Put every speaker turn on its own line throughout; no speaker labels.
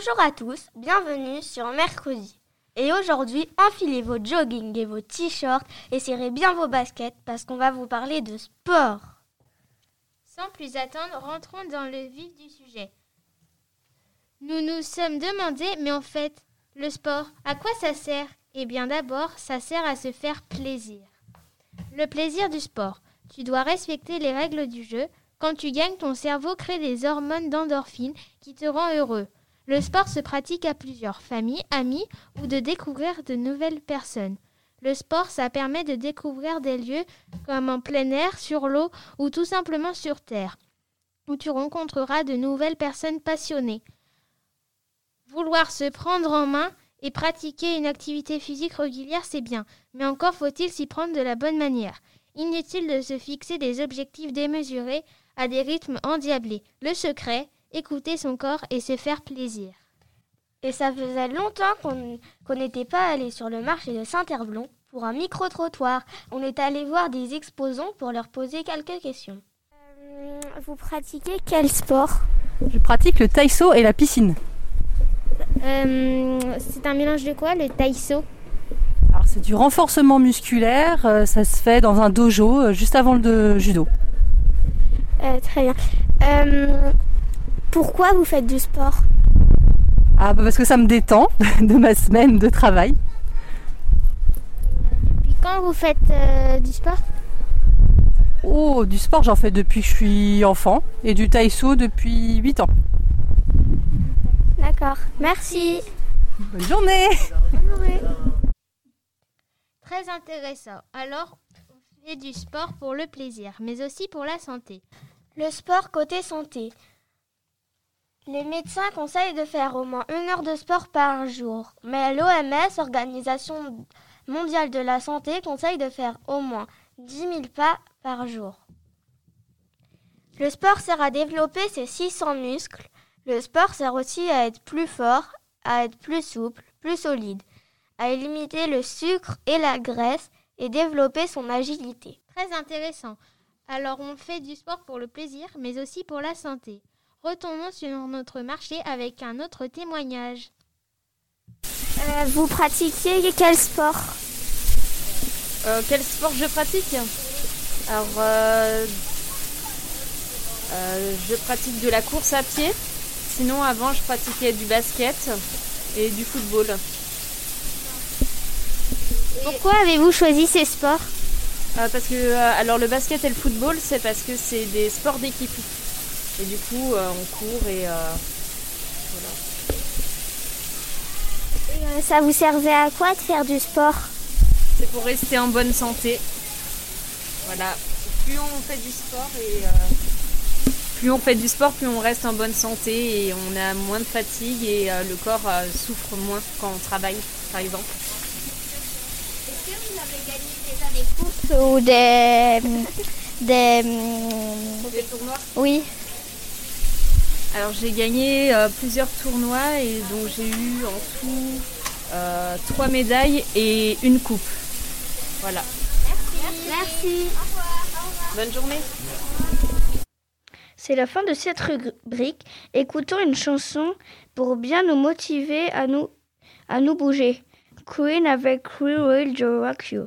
Bonjour à tous, bienvenue sur Mercredi. Et aujourd'hui, enfilez vos jogging et vos t-shirts et serrez bien vos baskets parce qu'on va vous parler de sport.
Sans plus attendre, rentrons dans le vif du sujet. Nous nous sommes demandé, mais en fait, le sport, à quoi ça sert? Eh bien d'abord, ça sert à se faire plaisir. Le plaisir du sport. Tu dois respecter les règles du jeu. Quand tu gagnes, ton cerveau crée des hormones d'endorphine qui te rend heureux. Le sport se pratique à plusieurs, familles, amis ou de découvrir de nouvelles personnes. Le sport, ça permet de découvrir des lieux comme en plein air, sur l'eau ou tout simplement sur terre, où tu rencontreras de nouvelles personnes passionnées. Vouloir se prendre en main et pratiquer une activité physique régulière, c'est bien, mais encore faut-il s'y prendre de la bonne manière. Inutile de se fixer des objectifs démesurés à des rythmes endiablés. Le secret, écouter son corps et se faire plaisir.
Et ça faisait longtemps qu'on n'était pas allé sur le marché de Saint-Herblon pour un micro-trottoir. On est allé voir des exposants pour leur poser quelques questions.
Euh, vous pratiquez quel sport?
Je pratique le taïso et la piscine.
Euh, c'est un mélange de quoi le taïso?
Alors c'est du renforcement musculaire, euh, ça se fait dans un dojo juste avant le judo.
très bien. Pourquoi vous faites du sport
Ah bah parce que ça me détend de ma semaine de travail.
Depuis quand vous faites du sport
Oh, du sport j'en fais depuis que je suis enfant et du taïso depuis 8 ans.
D'accord. Merci.
Bonne journée.
Bonne journée. Très intéressant. Alors, on fait du sport pour le plaisir, mais aussi pour la santé.
Le sport côté santé. Les médecins conseillent de faire au moins une heure de sport par jour, mais l'OMS, Organisation mondiale de la santé, conseille de faire au moins 10 000 pas par jour. Le sport sert à développer ses 600 muscles, le sport sert aussi à être plus fort, à être plus souple, plus solide, à limiter le sucre et la graisse et développer son agilité.
Très intéressant. Alors on fait du sport pour le plaisir, mais aussi pour la santé. Retournons sur notre marché avec un autre témoignage.
Euh, vous pratiquez quel sport?
Euh, Quel sport je pratique? Alors, euh, je pratique de la course à pied. Sinon, avant, je pratiquais du basket et du football.
Pourquoi avez-vous choisi ces sports?
Euh, Parce que, euh, alors, le basket et le football, c'est parce que c'est des sports d'équipe. Et du coup, euh, on court et voilà.
Et ça vous servait à quoi de faire du sport?
C'est pour rester en bonne santé. Voilà. Plus on fait du sport et plus on fait du sport, plus on reste en bonne santé et on a moins de fatigue et euh, le corps euh, souffre moins quand on travaille, par exemple.
Est-ce que vous avez gagné déjà des courses ou des... des...
Des tournois?
Oui.
Alors j'ai gagné euh, plusieurs tournois et donc j'ai eu en tout trois médailles et une coupe. Voilà.
Merci. Merci.
Bonne journée.
C'est la fin de cette rubrique. Écoutons une chanson pour bien nous motiver à nous, à nous bouger. Queen avec We Will Rock You.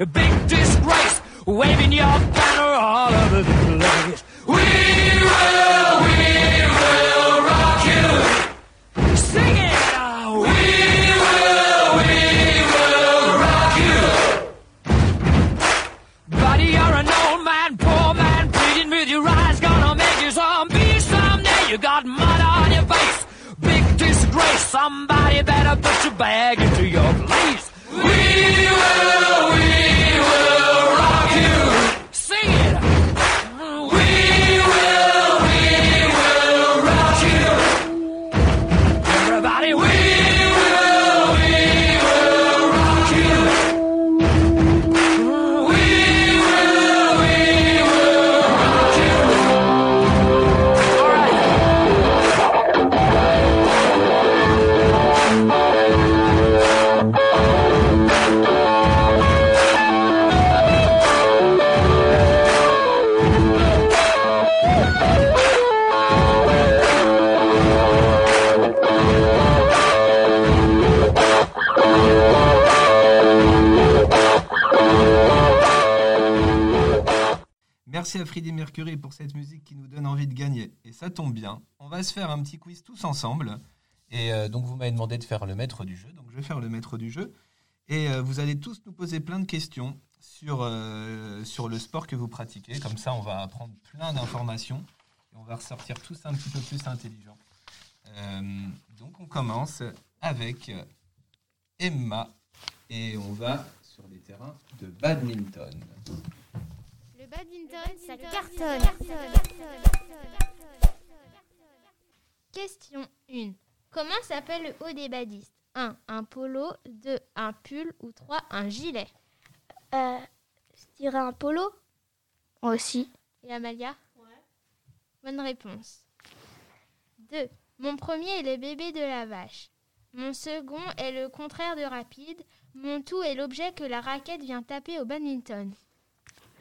a big disgrace, waving your banner all over the place. We will, we
Merci à Freddie Mercury pour cette musique qui nous donne envie de gagner. Et ça tombe bien, on va se faire un petit quiz tous ensemble. Et euh, donc vous m'avez demandé de faire le maître du jeu, donc je vais faire le maître du jeu. Et euh, vous allez tous nous poser plein de questions sur, euh, sur le sport que vous pratiquez. Comme ça, on va apprendre plein d'informations et on va ressortir tous un petit peu plus intelligents. Donc on commence avec Emma et on va sur les terrains de badminton.
Badminton, ça cartonne. Question 1. Comment s'appelle le haut des badistes? 1. Un polo. 2. Un pull. Ou 3. Un gilet?
Euh, je dirais un polo
Aussi.
Et Amalia? Bonne réponse. 2. Mon premier est le bébé de la vache. Mon second est le contraire de rapide. Mon tout est l'objet que la raquette vient taper au badminton.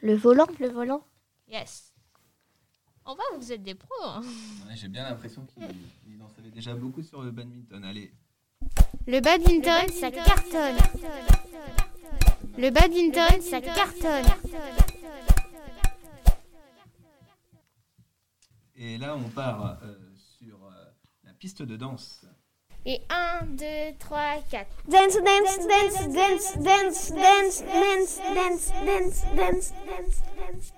Le volant.
Le volant
Yes. En va, vous êtes des pros. hein.
Ouais, J'ai bien l'impression qu'il il en savait déjà beaucoup sur le badminton. Allez,
Le badminton, ça cartonne. Le badminton, ça cartonne.
Et là, on part euh, sur euh, la piste de danse.
Et 1, 2, 3, 4.
Dance, dance, dance, dance, dance, dance, dance, dance, dance, dance, dance, dance,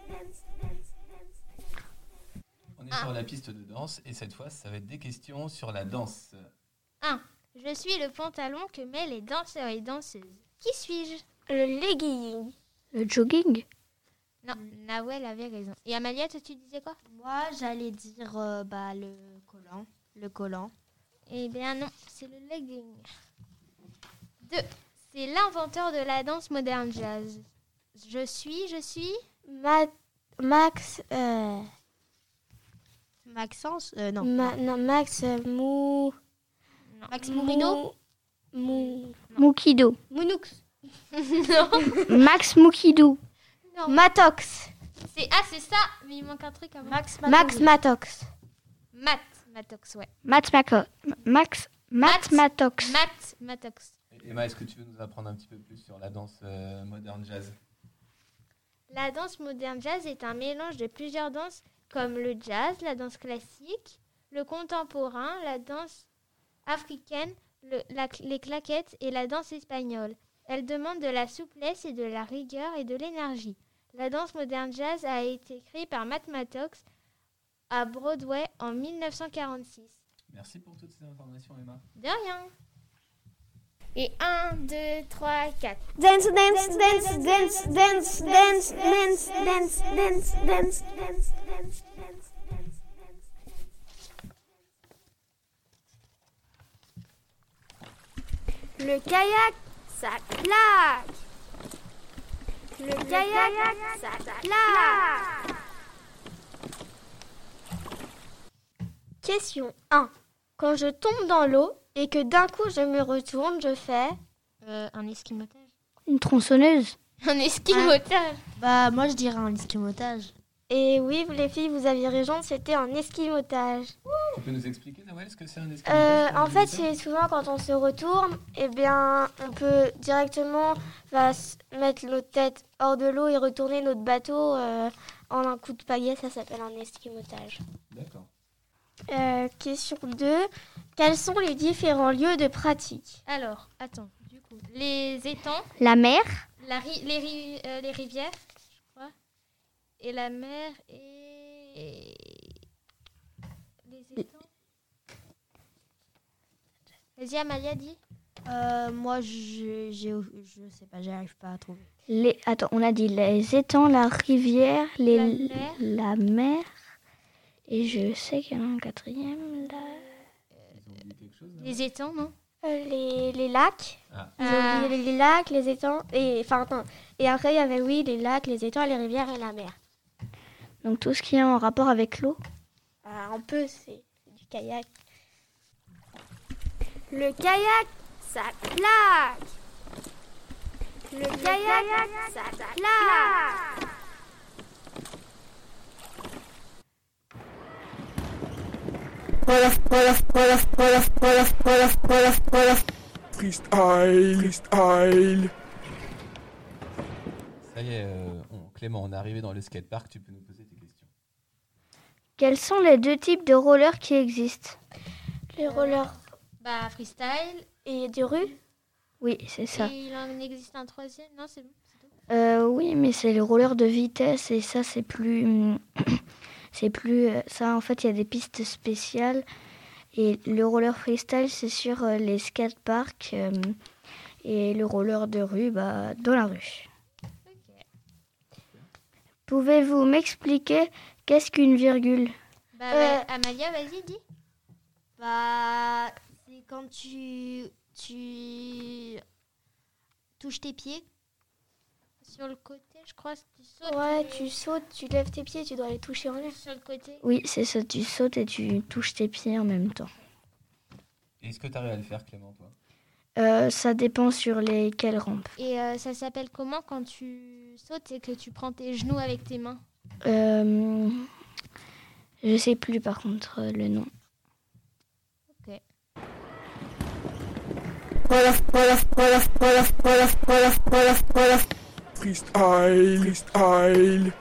On est sur la piste de danse et cette fois, ça va être des questions sur la danse.
1. Je suis le pantalon que mettent les danseurs et danseuses. Qui suis-je
Le legging.
Le jogging.
Non, Nawel avait raison. Et Amalia, toi, tu disais quoi
Moi, j'allais dire euh, bah, le collant. Le collant.
Eh bien non, c'est le legging. 2. C'est l'inventeur de la danse moderne jazz. Je suis, je suis...
Ma- Max, euh,
Maxence euh, Non.
Ma- non, Max euh, Mou.
Non.
Max Mourino
Mou.
Mukido.
Mounoux.
Max Mukido.
Non.
Matox.
C'est ah c'est ça, mais il manque un truc avant.
Max
Max Matox.
Matt Matox, ouais.
Max Mako. Max. Max Matox.
Matt Matox.
Emma, est-ce que tu veux nous apprendre un petit peu plus sur la danse euh, moderne jazz?
La danse moderne jazz est un mélange de plusieurs danses comme le jazz, la danse classique, le contemporain, la danse africaine, le- la- les claquettes et la danse espagnole. Elle demande de la souplesse et de la rigueur et de l'énergie. La danse moderne jazz a été créée par Matt Mattox à Broadway en 1946.
Merci pour toutes ces informations, Emma.
De rien. Et 1, 2, 3, 4.
Dance, dance, dance, dance, dance, dance, dance, dance, dance, dance, dance, dance, dance. Le kayak, ça claque. Le kayak, ça claque. Question 1. Quand je tombe dans l'eau et que d'un coup je me retourne, je fais
Euh, un esquimotage.
Une tronçonneuse.
Un esquimotage.
Bah, moi, je dirais un esquimotage.
Et oui, les filles, vous aviez raison, c'était un esquimotage.
Tu peux nous expliquer, Noël, ce que c'est un
Euh,
escalader
en fait, c'est souvent quand on se retourne, eh bien, on peut directement va mettre notre tête hors de l'eau et retourner notre bateau euh, en un coup de pagaie. Ça s'appelle un esquimotage.
D'accord.
Euh, question 2. Quels sont les différents lieux de pratique
Alors, attends, du coup, les étangs,
La mer
la ri- les, ri- euh, les rivières, je crois, et la mer et les étangs. Vas-y, Amalia, dis.
Euh, moi, je, je sais pas, j'arrive pas à trouver.
les... Attends, on a dit les étangs, la rivière, les...
La mer.
la mer. Et je sais qu'il y en a un quatrième là.
Ils ont dit quelque chose là
Les étangs, non?
Euh, les, les lacs.
Ah.
Ils ont
Ah.
dit les lacs, les étangs. Et, enfin, attends. et après, il y avait, oui, les lacs, les étangs, les rivières et la mer.
Donc tout ce qui est en rapport avec l'eau?
Ah, un peu, c'est c'est du kayak. Le kayak, ça claque. Le kayak, ça claque.
Freestyle, freestyle.
Ça y est, euh, on- Clément, on est arrivé dans le skatepark, tu peux nous poser tes questions.
Quels sont les deux types de rollers qui existent?
Les rollers
Bah, freestyle.
et de rue.
Oui, c'est ça.
Et il en existe un troisième? Non, c'est bon. c'est tout.
Euh, oui, mais c'est les rollers de vitesse et ça c'est plus, c'est plus, euh, ça en fait il y a des pistes spéciales et le roller freestyle c'est sur euh, les skateparks euh, et le roller de rue bah dans la rue. Pouvez-vous m'expliquer qu'est-ce qu'une virgule?
Bah,
Euh,
ouais, Amalia, vas-y, dis.
Bah, c'est quand tu, tu touches tes pieds.
Sur le côté, je crois, que tu sautes.
Ouais,
et-
tu sautes, tu lèves tes pieds, tu dois les toucher en l'air.
Sur le côté.
Oui, c'est ça, tu sautes et tu touches tes pieds en même temps.
Est-ce que tu arrives à le faire, Clément, toi?
Euh, ça dépend sur lesquelles rampes.
Et euh, ça s'appelle comment quand tu sautes et que tu prends tes genoux avec tes mains?
Euh, je sais plus par contre euh, le nom.
Ok.
Freestyle, freestyle.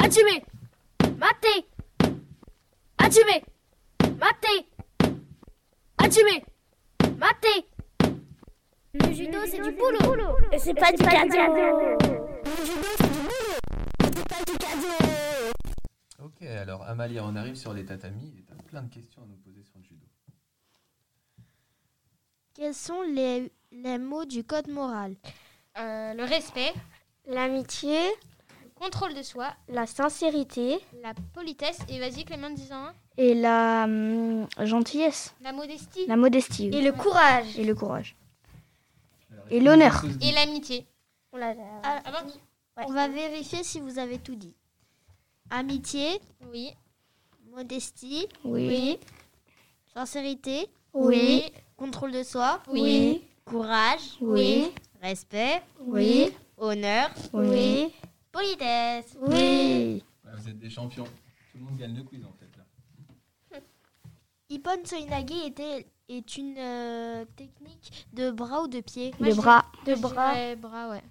Hajime Mate. Hajime Mate. Hajime Mate. Le judo, c'est du boulot. Et c'est pas du cadeau
Ok, alors Amalia, on arrive sur les tatamis. Et tu as plein de questions à nous poser sur le judo.
Quels sont les, les mots du code moral?
Euh, le respect,
L'amitié,
le contrôle de soi,
la sincérité,
la politesse, et vas-y Clément, disant un,
Et la hum, gentillesse,
la modestie
la modestie oui.
et le courage.
et le courage.
Alors,
Et l'honneur.
et l'amitié.
On l'a-
Ah,
Ah
On va vérifier si vous avez tout dit. Amitié,
Oui.
modestie,
Oui.
sincérité,
Oui.
Contrôle de soi,
Oui.
courage,
Oui.
respect,
Oui.
honneur,
Oui.
politesse.
Oui.
Ouais, Vous êtes des champions. Tout le monde gagne le quiz en fait. Là.
Ippon Soinage était, est une euh, technique de bras ou de pied?
De bras.
De bras.
bras, ouais.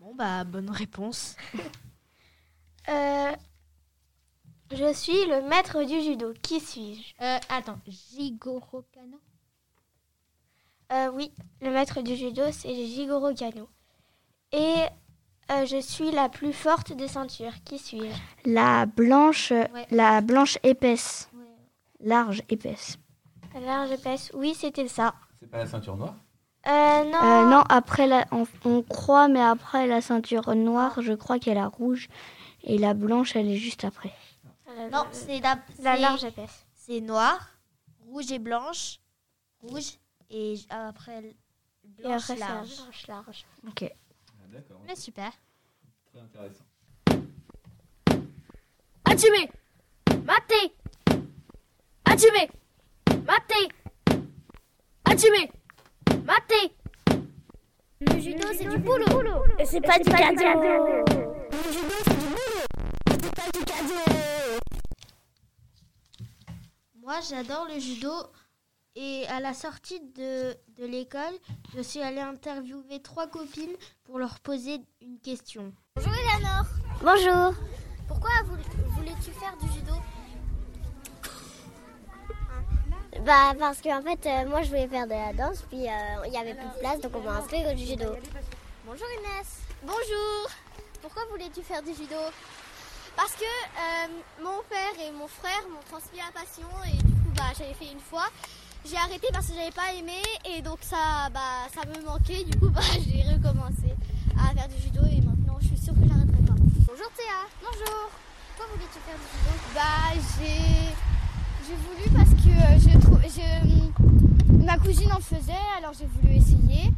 Bon bah bonne réponse.
Euh, je suis le maître du judo. Qui suis-je?
Euh, attends, Jigoro Kano?
Euh, Oui, le maître du judo, c'est Jigoro Kano. Et euh, je suis la plus forte des ceintures. Qui suis-je?
La blanche,
Ouais.
la blanche épaisse,
Ouais.
large épaisse.
La large épaisse. Oui, c'était ça.
C'est pas la ceinture noire?
Euh, non.
Euh, non, après la, on, on croit, mais après la ceinture noire, je crois qu'il y a la rouge et la blanche, elle est juste après.
La-
Non, c'est la,
large épaisse.
C'est noir, rouge et blanche, rouge et après
Et
blanche
après, c'est la
large.
blanche large.
Ok.
Ah, D'accord,
Mais super.
très intéressant.
Hajime Mate Hajime Mate Hajime Mate
judo, c'est du boulot.
Et c'est pas, du cadeau.
Moi, j'adore le judo. Et à la sortie de, de l'école, je suis allée interviewer trois copines pour leur poser une question.
Bonjour Eleanor.
Bonjour.
Pourquoi vou- voulais-tu faire du judo?
Bah parce qu'en fait, euh, moi je voulais faire de la danse, puis euh, il y avait plus de place, donc on m'a inscrit au judo.
Bonjour Inès. Bonjour. Pourquoi voulais-tu faire du judo? Parce que euh, mon père et mon frère m'ont transmis la passion et du coup bah j'avais fait une fois. J'ai arrêté parce que j'avais pas aimé et donc ça bah ça me manquait. Du coup bah j'ai recommencé à faire du judo et maintenant je suis sûre que j'arrêterai pas. Bonjour Théa. Bonjour. Pourquoi voulais-tu faire du judo? Bah j'ai j'ai voulu parce que euh, je trouve je ma cousine en faisait alors j'ai voulu essayer.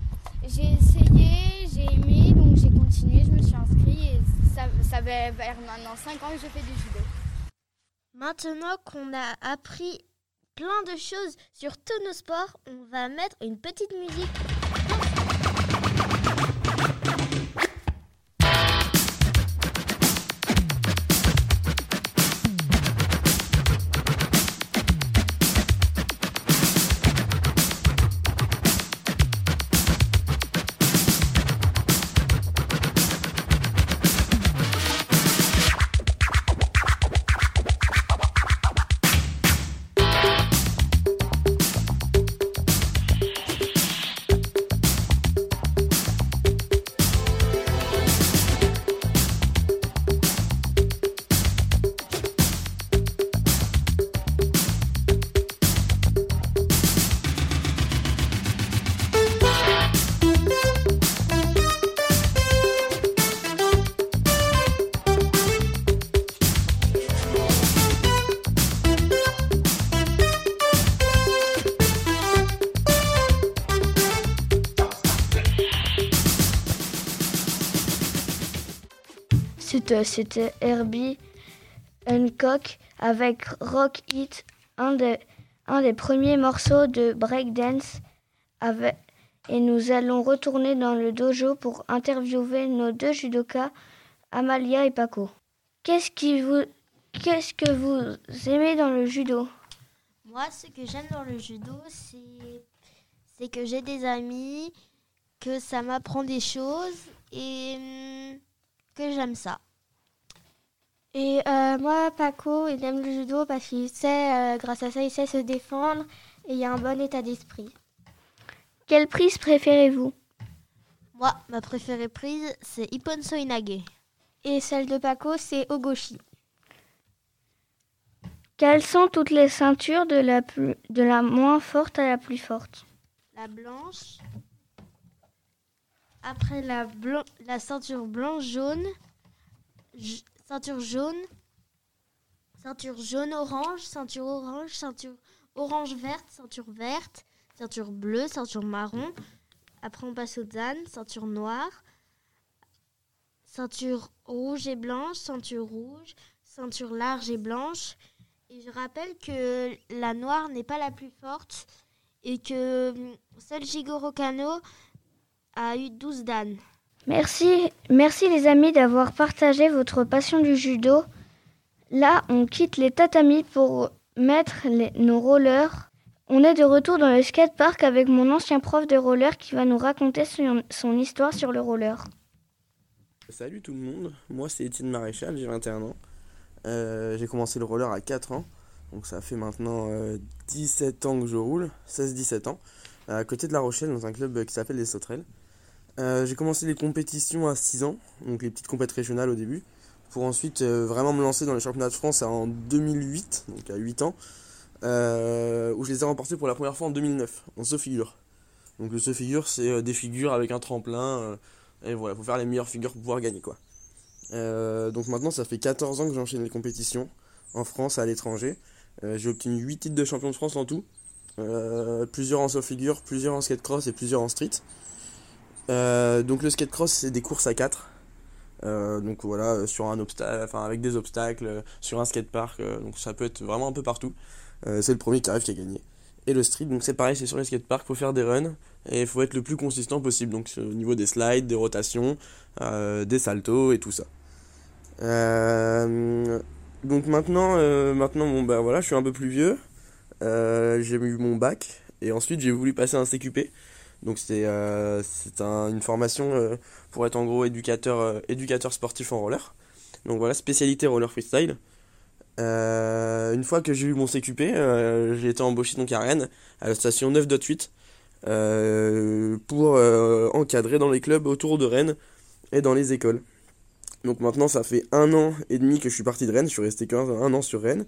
J'ai essayé, j'ai aimé, donc j'ai je me suis inscrite et ça, ça fait maintenant 5 ans que je fais du judo.
Maintenant qu'on a appris plein de choses sur tous nos sports, on va mettre une petite musique.
C'était Herbie Hancock avec Rock It, un des, premiers morceaux de breakdance. Avec, et nous allons retourner dans le dojo pour interviewer nos deux judokas, Amalia et Paco. Qu'est-ce qui vous, qu'est-ce que vous aimez dans le judo?
Moi, ce que j'aime dans le judo, c'est c'est que j'ai des amis, que ça m'apprend des choses et hum, que j'aime ça.
Et euh, moi, Paco, il aime le judo parce qu'il sait, euh, grâce à ça, il sait se défendre et il a un bon état d'esprit.
Quelle prise préférez-vous?
Moi, ma préférée prise, c'est Ippon Soinage.
Et celle de Paco, c'est Ogoshi.
Quelles sont toutes les ceintures de la, plus, de la moins forte à la plus forte?
La blanche. Après la, blan- la ceinture blanche-jaune. Ceinture jaune. Ceinture jaune-orange. Ceinture orange. Ceinture orange-verte. Ceinture verte. Ceinture bleue. Ceinture marron. Après, on passe aux dan. Ceinture noire. Ceinture rouge et blanche. Ceinture rouge. Ceinture large et blanche. Et je rappelle que la noire n'est pas la plus forte et que hum, seul Jigoro Kano a eu 12 dan.
Merci, merci les amis d'avoir partagé votre passion du judo. Là, on quitte les tatamis pour mettre nos rollers. On est de retour dans le skatepark avec mon ancien prof de roller qui va nous raconter son, histoire sur le roller.
Salut tout le monde, moi c'est Étienne Maréchal, j'ai 21 ans. Euh, j'ai commencé le roller à 4 ans, donc ça fait maintenant euh, 17 ans que je roule, 16-17 ans, à côté de La Rochelle dans un club qui s'appelle les Sauterelles. Euh, j'ai commencé les compétitions à 6 ans, donc les petites compétitions régionales au début, pour ensuite euh, vraiment me lancer dans les championnats de France en 2008, donc à 8 ans, euh, où je les ai remportés pour la première fois en 2009, en saut figure. Donc le saut figure, c'est des figures avec un tremplin. et voilà, faut faire les meilleures figures pour pouvoir gagner quoi. Donc maintenant ça fait 14 ans que j'enchaîne les compétitions en France à l'étranger. J'ai obtenu 8 titres de champion de France en tout. Plusieurs en saut figure, plusieurs en skate cross et plusieurs en street. Euh, donc le skate cross c'est des courses à 4. Euh, donc voilà, euh, sur un obstacle, avec des obstacles, sur un skatepark, euh, donc ça peut être vraiment un peu partout. C'est le premier qui arrive qui a gagné. Et le street, donc c'est pareil, c'est sur les skateparks, faut faire des runs et il faut être le plus consistant possible. Donc au niveau des slides, des rotations, des saltos et tout ça. Donc maintenant, maintenant bon, ben voilà, je suis un peu plus vieux. J'ai eu mon bac et ensuite j'ai voulu passer un CQP. Donc c'est euh, c'est un- une formation euh, pour être en gros éducateur, euh, éducateur sportif en roller. Donc voilà, spécialité roller freestyle. Une fois que j'ai eu mon CQP, j'ai été embauché donc à Rennes, à la station 9.8, euh, pour encadrer dans les clubs autour de Rennes et dans les écoles. Donc maintenant, ça fait un an et demi que je suis parti de Rennes, je suis resté qu'un un an sur Rennes,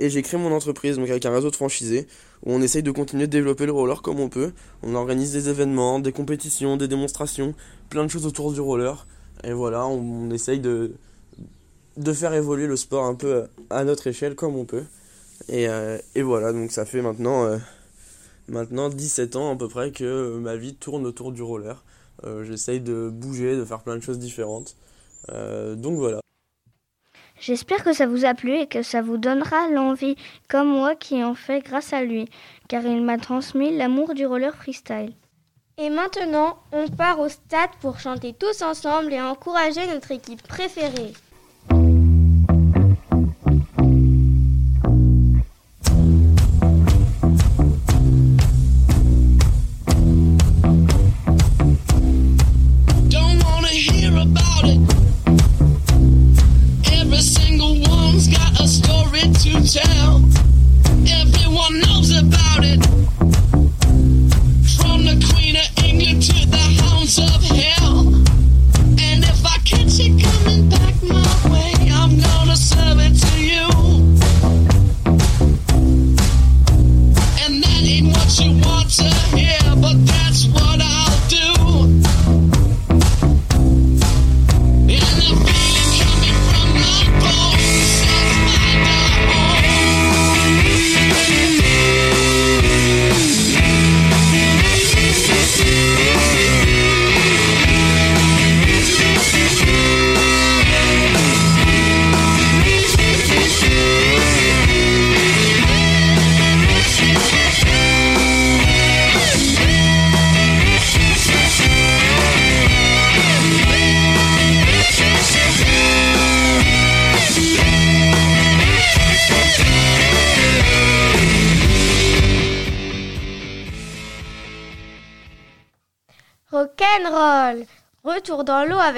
et j'ai créé mon entreprise donc avec un réseau de franchisés où on essaye de continuer de développer le roller comme on peut. On organise des événements, des compétitions, des démonstrations, plein de choses autour du roller. Et voilà, on, essaye de, de faire évoluer le sport un peu à notre échelle comme on peut. Et, euh, et voilà, donc ça fait maintenant, euh, maintenant 17 ans à peu près que euh, ma vie tourne autour du roller. Euh, J'essaye de bouger, de faire plein de choses différentes. Euh, donc voilà.
J'espère que ça vous a plu et que ça vous donnera l'envie, comme moi qui en fais grâce à lui, car il m'a transmis l'amour du roller freestyle.
Et maintenant, on part au stade pour chanter tous ensemble et encourager notre équipe préférée.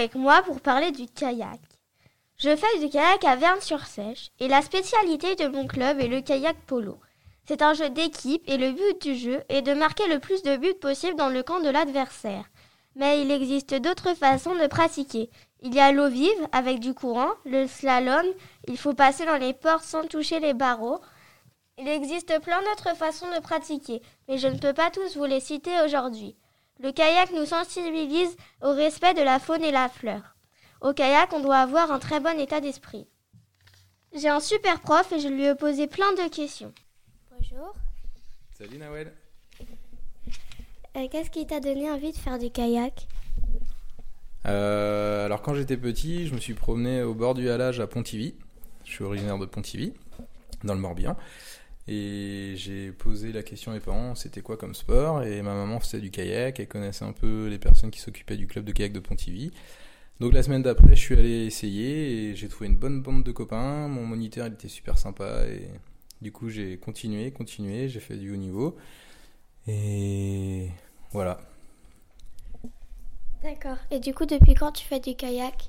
Avec moi pour parler du kayak. Je fais du kayak à Verne-sur-Sèche et la spécialité de mon club est le kayak polo. C'est un jeu d'équipe et le but du jeu est de marquer le plus de buts possible dans le camp de l'adversaire. Mais il existe d'autres façons de pratiquer. Il y a l'eau vive avec du courant, le slalom, il faut passer dans les portes sans toucher les barreaux. Il existe plein d'autres façons de pratiquer, mais je ne peux pas tous vous les citer aujourd'hui. Le kayak nous sensibilise au respect de la faune et la fleur. Au kayak, on doit avoir un très bon état d'esprit. J'ai un super prof et je lui ai posé plein de questions. Bonjour.
Salut Nawel.
Euh, Qu'est-ce qui t'a donné envie de faire du kayak?
Euh, alors quand j'étais petit, je me suis promené au bord du halage à Pontivy. Je suis originaire de Pontivy, dans le Morbihan. Et j'ai posé la question à mes parents, c'était quoi comme sport? Et ma maman faisait du kayak, elle connaissait un peu les personnes qui s'occupaient du club de kayak de Pontivy. Donc la semaine d'après, je suis allé essayer et j'ai trouvé une bonne bande de copains. Mon moniteur, il était super sympa et du coup j'ai continué, continué, j'ai fait du haut niveau. Et voilà.
D'accord. Et du coup, depuis quand tu fais du kayak?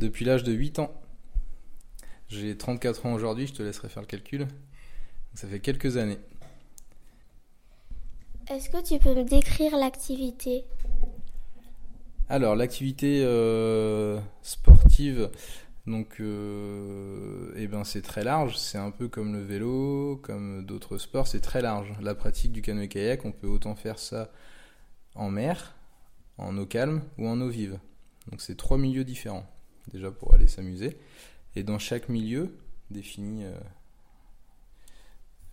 Depuis l'âge de 8 ans. J'ai 34 ans aujourd'hui, je te laisserai faire le calcul. Ça fait quelques années.
Est-ce que tu peux me décrire l'activité?
Alors, l'activité euh, sportive, donc, euh, eh ben, c'est très large. C'est un peu comme le vélo, comme d'autres sports, c'est très large. La pratique du canoë-kayak, on peut autant faire ça en mer, en eau calme ou en eau vive. Donc, c'est trois milieux différents, déjà pour aller s'amuser. Et dans chaque milieu, défini euh,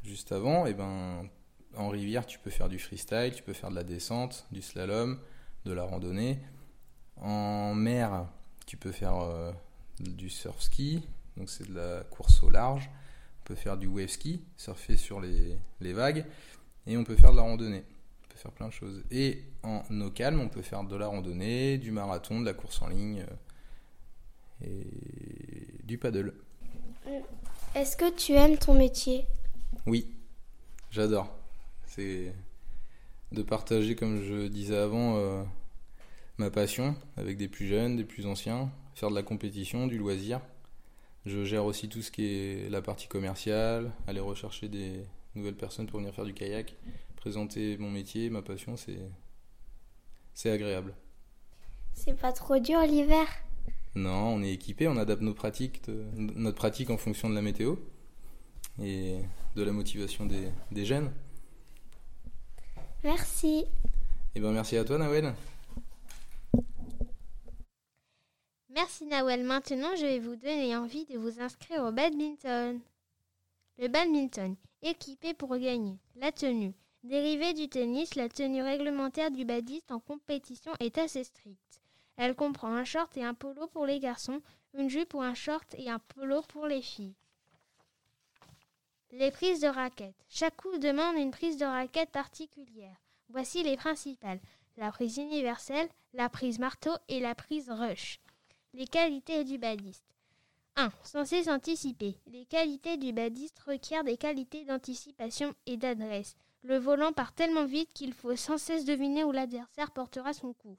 juste avant, eh ben, en rivière, tu peux faire du freestyle, tu peux faire de la descente, du slalom, de la randonnée. En mer, tu peux faire euh, du surf ski, donc c'est de la course au large. On peut faire du wave ski, surfer sur les, les vagues. Et on peut faire de la randonnée. On peut faire plein de choses. Et en eau calme, on peut faire de la randonnée, du marathon, de la course en ligne euh, et du paddle.
Est-ce que tu aimes ton métier?
Oui, j'adore. C'est de partager, comme je disais avant, euh, ma passion avec des plus jeunes, des plus anciens, faire de la compétition, du loisir. Je gère aussi tout ce qui est la partie commerciale, aller rechercher des nouvelles personnes pour venir faire du kayak, présenter mon métier, ma passion, c'est c'est agréable.
C'est pas trop dur l'hiver?
Non, on est équipé, on adapte nos pratiques, de- notre pratique en fonction de la météo et de la motivation des, des jeunes.
Merci.
Et ben merci à toi Nawel.
Merci Nawel. Maintenant, je vais vous donner envie de vous inscrire au badminton. Le badminton, équipé pour gagner. La tenue. Dérivée du tennis, la tenue réglementaire du badiste en compétition est assez stricte. Elle comprend un short et un polo pour les garçons, une jupe ou un short et un polo pour les filles. Les prises de raquettes. Chaque coup demande une prise de raquette particulière. Voici les principales. La prise universelle, la prise marteau et la prise rush. Les qualités du badiste. 1. Censé s'anticiper. Les qualités du badiste requièrent des qualités d'anticipation et d'adresse. Le volant part tellement vite qu'il faut sans cesse deviner où l'adversaire portera son coup.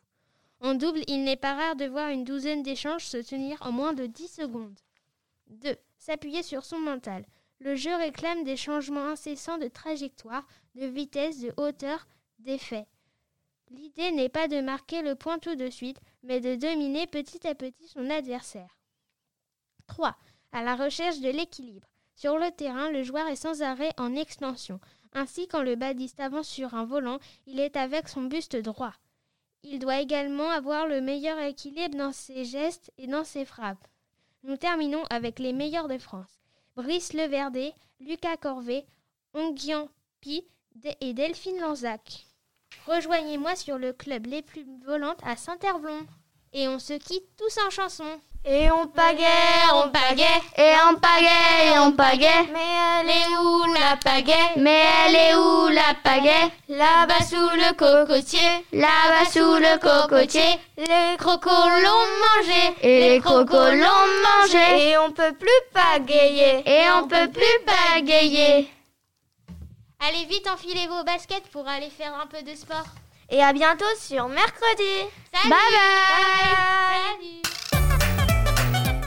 En double, il n'est pas rare de voir une douzaine d'échanges se tenir en moins de 10 secondes. 2. S'appuyer sur son mental. Le jeu réclame des changements incessants de trajectoire, de vitesse, de hauteur, d'effet. L'idée n'est pas de marquer le point tout de suite, mais de dominer petit à petit son adversaire. 3. À la recherche de l'équilibre. Sur le terrain, le joueur est sans arrêt en extension. Ainsi, quand le badiste avance sur un volant, il est avec son buste droit. Il doit également avoir le meilleur équilibre dans ses gestes et dans ses frappes. Nous terminons avec les meilleurs de France. Brice Leverdé, Lucas Corvé, Onguian Pi et Delphine Lanzac. Rejoignez-moi sur le club Les Plus Volantes à Saint-Herblon. Et on se quitte tous en chanson.
Et on pagaie, on pagaie,
Et on pagaie, et on pagaie.
mais elle est où la pagaie?
Mais elle est où la pagaie?
Là-bas sous le cocotier,
Là-bas sous le cocotier.
les crocos l'ont mangé,
Et les crocos l'ont mangé.
et on peut plus pagayer.
Et on peut plus pagayer.
Allez vite, enfilez vos baskets pour aller faire un peu de sport.
Et à bientôt sur mercredi.
Salut
Bye bye.
Salut